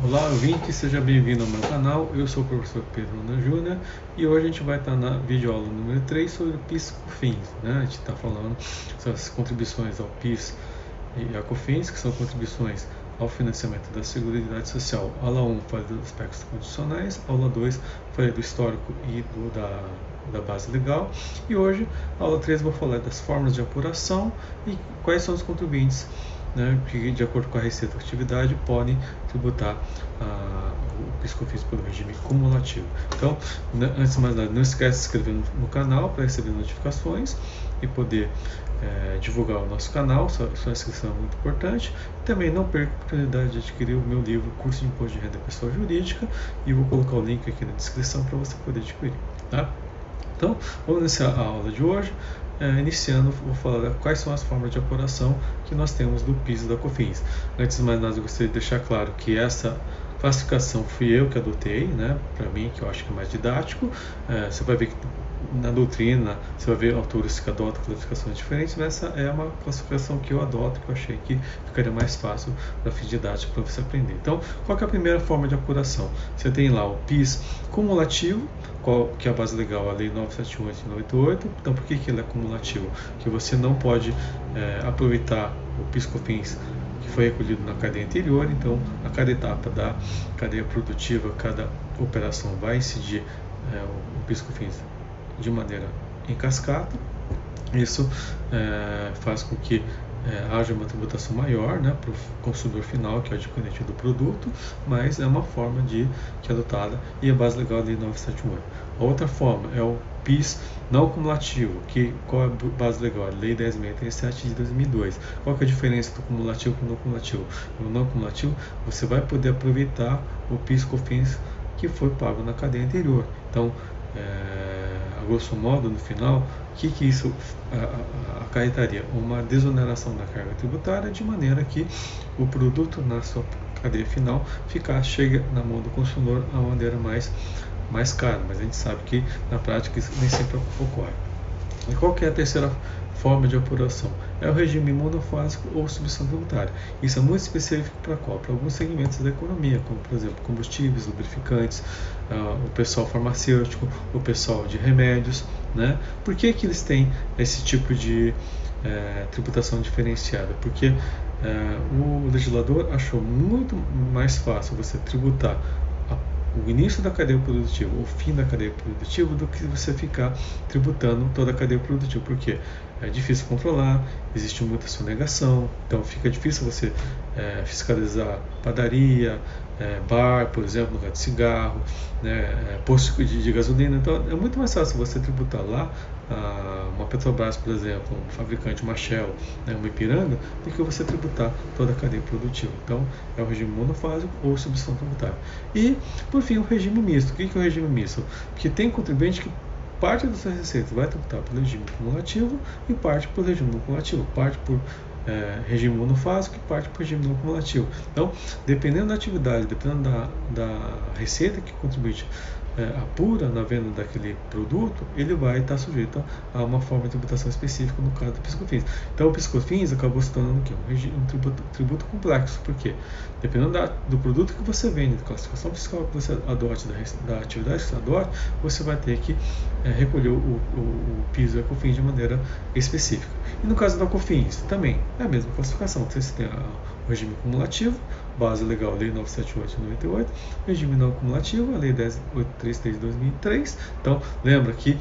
Olá, ouvinte, seja bem-vindo ao meu canal. Eu sou o professor Pedro Ana Júnior e hoje a gente vai estar na videoaula número 3 sobre PIS COFINS. Né? A gente está falando sobre as contribuições ao PIS e a COFINS, que são contribuições ao financiamento da Seguridade Social. Aula 1 fala dos aspectos condicionais, aula 2 fala do histórico e do, da, da base legal. E hoje, aula 3, vou falar das formas de apuração e quais são os contribuintes né, que, de acordo com a receita da atividade, podem tributar ah, o PIS/COFINS pelo regime cumulativo. Então, né, antes de mais nada, não esquece de se inscrever no, no canal para receber notificações e poder é, divulgar o nosso canal, sua, sua, inscrição é muito importante. Também não perca a oportunidade de adquirir o meu livro Curso de Imposto de Renda Pessoal Jurídica e vou colocar o link aqui na descrição para você poder adquirir. Tá? Então, vamos iniciar a aula de hoje. É, iniciando, vou falar quais são as formas de apuração que nós temos do PIS e da COFINS. Antes de mais nada, eu gostaria de deixar claro que essa classificação fui eu que adotei, né, para mim, que eu acho que é mais didático. É, você vai ver que na doutrina você vai ver autores que adotam classificações diferentes, mas essa é uma classificação que eu adoto, que eu achei que ficaria mais fácil para fim didático para você aprender. Então, qual é a primeira forma de apuração? Você tem lá o PIS cumulativo, qual, que é a base legal, a Lei 978 e 988. Então, por que, que ele é cumulativo? Que você não pode é, aproveitar o PIS-COFINS que foi recolhido na cadeia anterior, então a cada etapa da cadeia produtiva, cada operação vai incidir é, o PIS-COFINS de maneira em cascata. Isso é, faz com que é, haja uma tributação maior né, para o consumidor final, que é o adquirente do produto, mas é uma forma de que é adotada e a base legal da Lei 978. A outra forma é o PIS não cumulativo, que qual é a base legal? Lei 10.637 de 2002. Qual é a diferença do cumulativo com o não cumulativo? No não cumulativo, você vai poder aproveitar o PIS COFINS que foi pago na cadeia anterior. Então, é, grosso modo, no final, o que, que isso acarretaria? Uma desoneração da carga tributária, de maneira que o produto na sua cadeia final ficar, chega na mão do consumidor a maneira mais, mais cara. Mas a gente sabe que na prática isso nem sempre ocorre. E qual é a terceira forma de apuração? É o regime monofásico ou tributária. Isso é muito específico para qual? Para alguns segmentos da economia, como por exemplo combustíveis, lubrificantes, uh, o pessoal farmacêutico, o pessoal de remédios. Né? Por que, que eles têm esse tipo de eh, tributação diferenciada? Porque eh, o legislador achou muito mais fácil você tributar o início da cadeia produtiva, o fim da cadeia produtiva, do que você ficar tributando toda a cadeia produtiva. Por quê? É difícil controlar, existe muita sonegação, então fica difícil você é, fiscalizar padaria, é, bar, por exemplo, lugar de cigarro, né, é, posto de, de, gasolina. Então é muito mais fácil você tributar lá a, uma Petrobras, por exemplo, um fabricante, uma Shell, né, uma Ipiranga, do que você tributar toda a cadeia produtiva. Então é o regime monofásico ou substituição tributária. E, por fim, o regime misto. O que é o regime misto? Porque tem contribuinte que parte das suas receitas vai tributar pelo regime cumulativo e parte por regime não cumulativo, parte por é, regime monofásico e parte por regime não cumulativo. Então, dependendo da atividade, dependendo da, da receita que o contribuinte é, apura na venda daquele produto, ele vai estar sujeito a uma forma de tributação específica no caso do piscofins. Então o piscofins acabou se tornando um, um tributo, tributo, complexo, porque dependendo da, do produto que você vende, da classificação fiscal que você adote, da, da atividade que você adote, você vai ter que é, recolher o, o, o PIS e a COFINS de maneira específica. E no caso da COFINS, também é a mesma classificação. Você tem a, regime cumulativo, base legal, Lei 978 de 98, regime não cumulativo, a Lei 10833 de 2003. Então, lembra que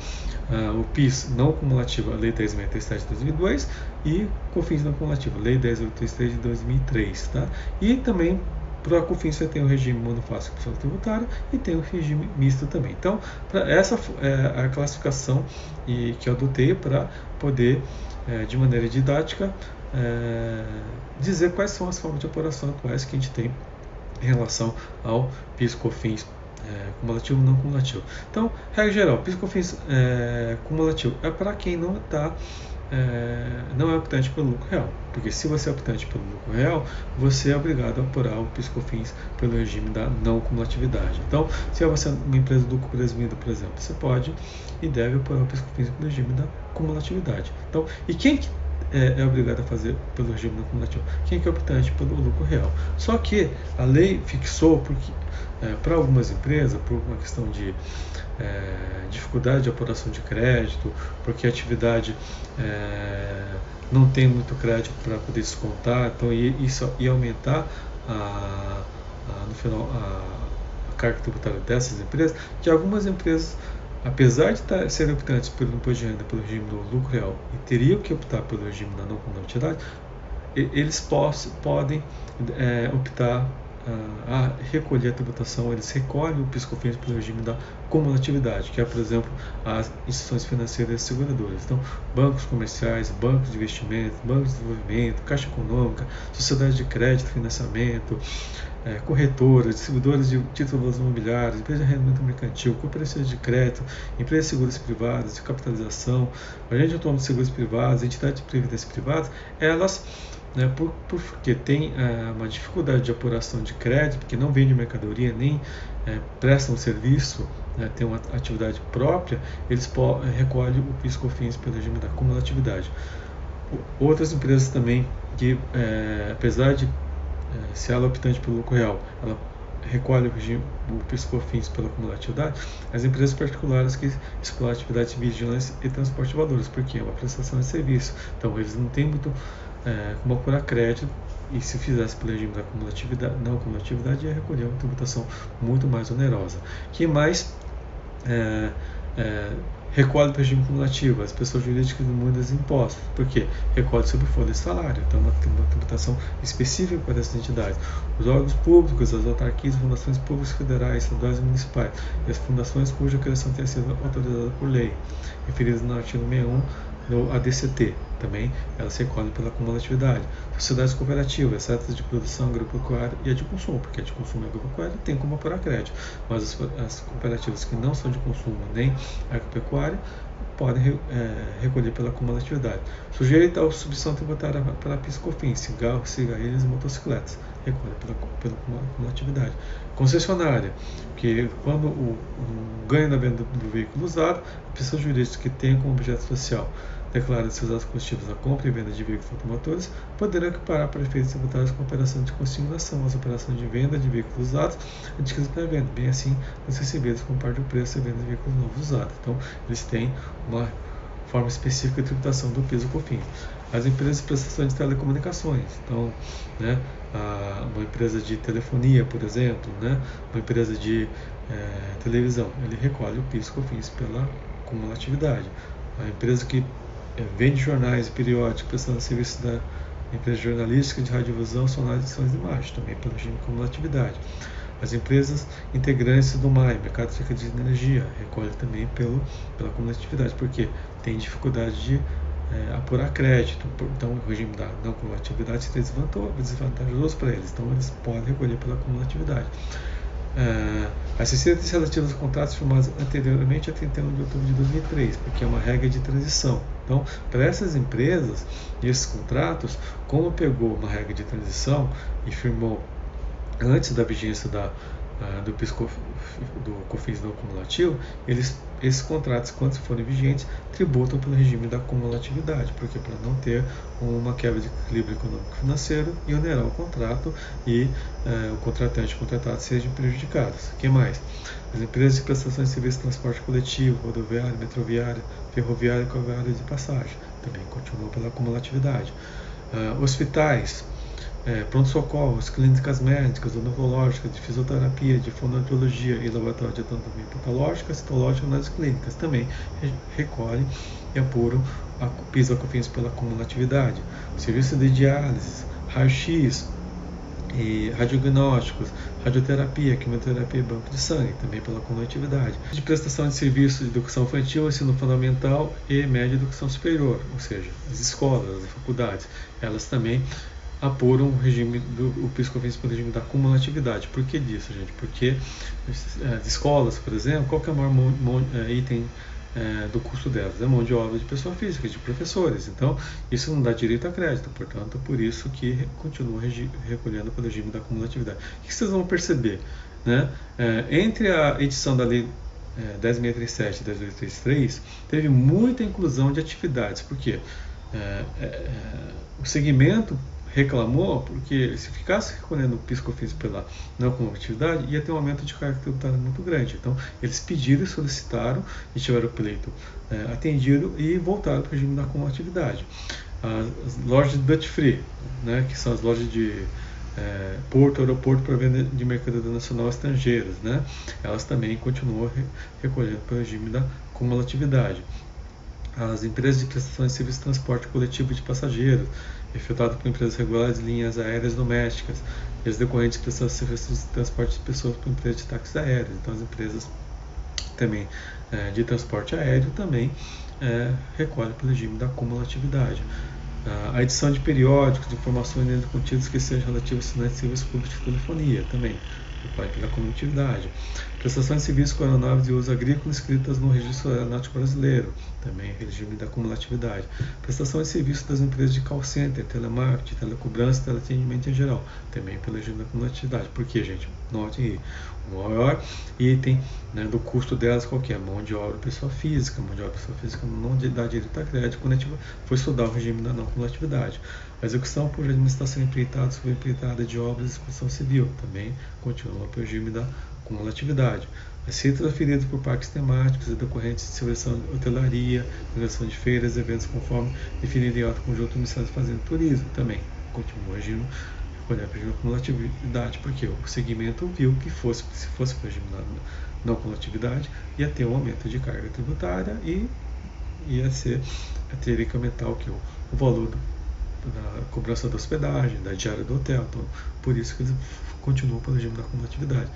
uh, o PIS não cumulativo, a Lei 10.637 de 2002 e COFINS não cumulativo, Lei 10833 de 2003. Tá? E também para a COFINS você tem o regime monofásico tributária e tem o regime misto também. Então, essa é a classificação e, que eu adotei para poder, é, de maneira didática, é, dizer quais são as formas de apuração atuais que a gente tem em relação ao PIS/COFINS é, cumulativo não cumulativo. Então, regra geral, PIS/COFINS é, cumulativo é para quem não está é, não é optante pelo lucro real, porque se você é optante pelo lucro real, você é obrigado a apurar o PIS/COFINS pelo regime da não cumulatividade. Então, se você é uma empresa do lucro presumido, por exemplo, você pode e deve apurar o PIS/COFINS pelo regime da cumulatividade. Então, e quem é, é obrigado a fazer pelo regime não cumulativo. Quem é optante pelo lucro real. Só que a lei fixou, porque é, para algumas empresas, por uma questão de é, dificuldade de apuração de crédito, porque a atividade é, não tem muito crédito para poder descontar, então isso ia aumentar a, a, no final a, a carga tributária dessas empresas, que algumas empresas apesar de estar, serem optantes pelo imposto de renda pelo regime do lucro real e teriam que optar pelo regime da não cumulatividade, eles podem é, optar a recolher a tributação, eles recolhem o piscofins pelo regime da cumulatividade, que é, por exemplo, as instituições financeiras seguradoras. Então, bancos comerciais, bancos de investimento, bancos de desenvolvimento, caixa econômica, sociedades de crédito, financiamento, é, corretoras, distribuidores de títulos imobiliários, empresas de rendimento mercantil, cooperativas de crédito, empresas de seguros privadas, de capitalização, agente autônomo de seguros privados, entidades de previdência privadas, elas né, por, porque tem é, uma dificuldade de apuração de crédito, porque não vende mercadoria nem é, prestam serviço, né, tem uma atividade própria, eles recolhem o PIS/COFINS pelo regime da cumulatividade. Outras empresas também que, é, apesar de é, se ela é optante pelo lucro real, ela recolhe o, regime, PIS/COFINS pela cumulatividade, as empresas particulares que exploram atividades de vigilância e transporte de valores, porque é uma prestação de serviço, então eles não têm muito é, como apurar crédito e se fizesse pelo regime da cumulatividade, não cumulatividade ia recolher uma tributação muito mais onerosa. que mais é, é, recolhe regime cumulativo? As pessoas jurídicas do mundo dos impostos. Por quê? Recolhe sobre folha de salário. Então, uma, uma tributação específica para essas entidades. Os órgãos públicos, as autarquias, fundações públicas federais, estaduais e municipais, e as fundações cuja criação tenha sido autorizada por lei, referidas no artigo 61 no ADCT. Também elas se recolhem pela cumulatividade. Sociedades cooperativas, exceto de produção agropecuária e a de consumo, porque a de consumo e agropecuária tem como apurar crédito, mas as, as, cooperativas que não são de consumo nem agropecuária podem é, recolher pela cumulatividade. Sujeita à substituição tributária para piscofins, cigarros, cigarrilhas e motocicletas, recolhe pela, pela cumulatividade. Concessionária, que quando o, o ganho da venda do veículo usado, a pessoa jurídica que tem como objeto social declara seus atos constitutivos a compra e venda de veículos automotores, poderão equiparar para efeitos tributários com a operação de consignação as operações de venda de veículos usados antigas para venda, bem assim os recebidos com parte do preço e venda de veículos novos usados. Então, eles têm uma forma específica de tributação do peso COFINS. As empresas de prestação de telecomunicações, então, né, uma empresa de telefonia, por exemplo, né, uma empresa de é, televisão, ele recolhe o PIS COFINS pela cumulatividade. A empresa que vende jornais e periódicos prestando serviço da empresa jornalística de radiodifusão sonoras edições de imagem, também pelo regime de cumulatividade. As empresas integrantes do MAI, Mercado de Energia, recolhe também pelo, pela cumulatividade, porque tem dificuldade de é, apurar crédito, então o regime da não cumulatividade se desvantajoso para eles, então eles podem recolher pela cumulatividade. Uh, as receitas relativas aos contratos firmados anteriormente a 31 de outubro de 2003, porque é uma regra de transição. Então, para essas empresas e esses contratos, como pegou uma regra de transição e firmou antes da vigência da, uh, do, do COFINS não cumulativo, eles esses contratos, quando forem vigentes, tributam pelo regime da cumulatividade, porque para não ter uma quebra de equilíbrio econômico-financeiro e onerar o contrato e eh, o contratante e o contratado sejam prejudicados. O que mais? As empresas de prestações de serviço de transporte coletivo, rodoviário, metroviário, ferroviário e coviário de passagem, também continuam pela cumulatividade. Uh, hospitais, é, pronto-socorros, clínicas médicas, odontológicas, de fisioterapia, de fonoaudiologia e laboratório de anatomia patológica, citológica nas clínicas também recolhem e apuram a PIS COFINS pela cumulatividade. Serviço de diálise, raio-x, e radiognósticos, radioterapia, quimioterapia e banco de sangue, também pela cumulatividade. De prestação de serviços de educação infantil, ensino fundamental e média educação superior, ou seja, as escolas, as faculdades, elas também apuram o regime do o PIS/COFINS pelo regime da cumulatividade. Por que disso, gente? Porque é, as escolas, por exemplo, qual é o maior é, item é, do custo delas? É mão de obra de pessoa física, de professores. Então, isso não dá direito a crédito, portanto, por isso que continua recolhendo pelo regime da cumulatividade. O que vocês vão perceber? Né? É, entre a edição da lei é, 10.637 e 10.833, teve muita inclusão de atividades. Por quê? é, é, o segmento reclamou porque se ficasse recolhendo o piscofins pela não competitividade, ia ter um aumento de carga tributária muito grande. Então, eles pediram, solicitaram e tiveram o pleito é, atendido e voltaram para o regime da cumulatividade. As lojas de duty free, né, que são as lojas de é, porto, aeroporto para venda de mercadoria nacional estrangeiras, né, elas também continuam re recolhendo o regime da cumulatividade as empresas de prestação de serviço de transporte coletivo de passageiros, efetuado por empresas regulares de linhas aéreas domésticas, e as decorrentes de prestação de serviço de transporte de pessoas por empresas de táxis aéreos. Então, as empresas também é, de transporte aéreo também é, recolhem pelo regime da cumulatividade. A edição de periódicos de informações dentro contidos que sejam relativos a sinais de serviço público de telefonia também recolhe pela cumulatividade. Prestação de serviços com aeronaves de uso agrícola inscritas no Registro Aeronáutico Brasileiro, também regime da cumulatividade. Prestação de serviços das empresas de call center, telemarketing, telecobrança, teleatendimento em geral, também pelo regime da cumulatividade. Por quê, gente? Note aí, o maior item né, do custo delas qual que é? Mão de obra pessoa física. Mão de obra pessoa física não dá direito a crédito quando a gente foi estudar o regime da não cumulatividade. A execução por administração empreitada sobre empreitada de obras de construção civil também continua pelo regime da cumulatividade. Receitas aferidas por parques temáticos e decorrentes de celebração de hotelaria, celebração de feiras eventos conforme definido em ato conjunto do Ministério da Fazenda e Turismo também continua agindo para a cumulatividade, porque o segmento viu que fosse, se fosse regime não cumulatividade, ia ter um aumento de carga tributária e ia ser, teria que aumentar o que? O, o valor do, da cobrança da hospedagem, da diária do hotel. Então, por isso que eles continuam pelo regime da cumulatividade.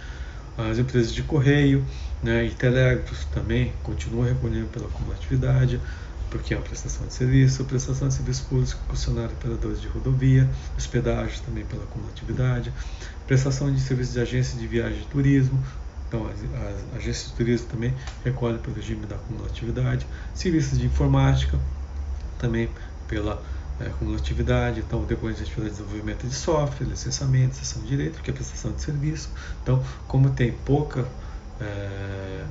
As empresas de correio né, e telégrafos também continuam recolhendo pela cumulatividade, porque é uma prestação de serviço, prestação de serviço público, concessionário operadores de rodovia, hospedagens também pela cumulatividade, prestação de serviços de agência de viagem e turismo, então as agências de turismo também recolhem pelo regime da cumulatividade, serviços de informática também pela é, cumulatividade, então decorrente de atividade de desenvolvimento de software, licenciamento, cessão de direito, que é prestação de serviço. Então, como tem pouca é,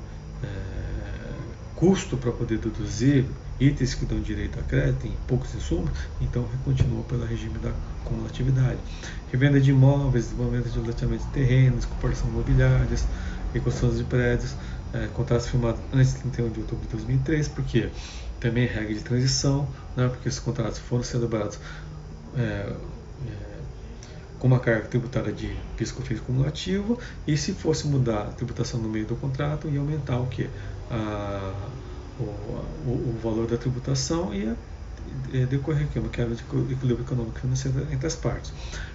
é, custo para poder deduzir itens que dão direito a crédito, tem poucos insumos, então continua pelo regime da cumulatividade. Revenda de imóveis, desenvolvimento de loteamento de terrenos, comparação imobiliárias, reconstrução de prédios, é, contratos firmados antes de 31 de outubro de 2003, porque também regra de transição, né, porque esses contratos foram celebrados é, é, com uma carga tributária de piscofins cumulativo e se fosse mudar a tributação no meio do contrato ia aumentar o que a, o, o, o, valor da tributação ia decorrer aqui uma quebra de equilíbrio econômico financeiro entre as partes.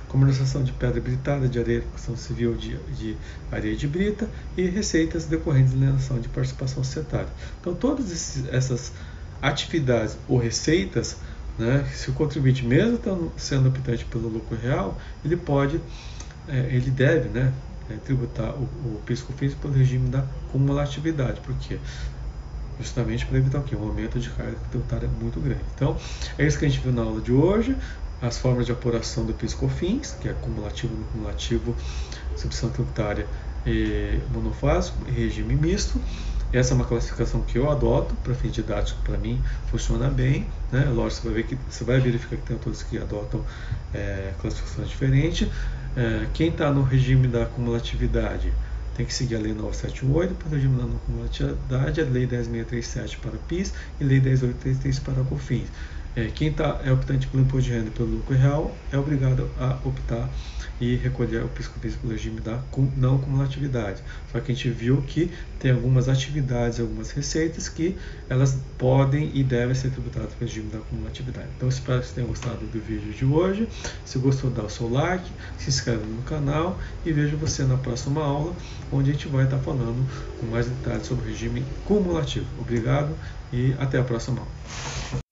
Comercialização de pedra britada, de areia, construção civil de, de areia de brita e receitas decorrentes da alienação de participação societária. Então, todas esses, essas atividades ou receitas, né, se o contribuinte, mesmo sendo optante pelo lucro real, ele pode, é, ele deve né, é, tributar o, o PIS/COFINS pelo regime da cumulatividade, porque justamente para evitar o quê? Um aumento de carga tributária muito grande. Então, é isso que a gente viu na aula de hoje as formas de apuração do PIS/COFINS, que é cumulativo, no cumulativo, substituição tributária e monofásico regime misto. Essa é uma classificação que eu adoto para fim didático, para mim funciona bem. Né? Lógico, você vai, ver que, você vai verificar que tem autores que adotam é, classificações diferentes. É, quem está no regime da cumulatividade tem que seguir a Lei 978 para o regime da não cumulatividade, a Lei 10637 para PIS e a Lei 10833 para COFINS. É, quem tá, é optante pelo imposto de renda pelo lucro real é obrigado a optar e recolher o piscofins pelo regime da não cumulatividade. Só que a gente viu que tem algumas atividades, algumas receitas que elas podem e devem ser tributadas pelo regime da cumulatividade. Então espero que vocês tenham gostado do vídeo de hoje. Se gostou, dá o seu like, se inscreve no canal e vejo você na próxima aula, onde a gente vai estar falando com mais detalhes sobre o regime cumulativo. Obrigado e até a próxima aula.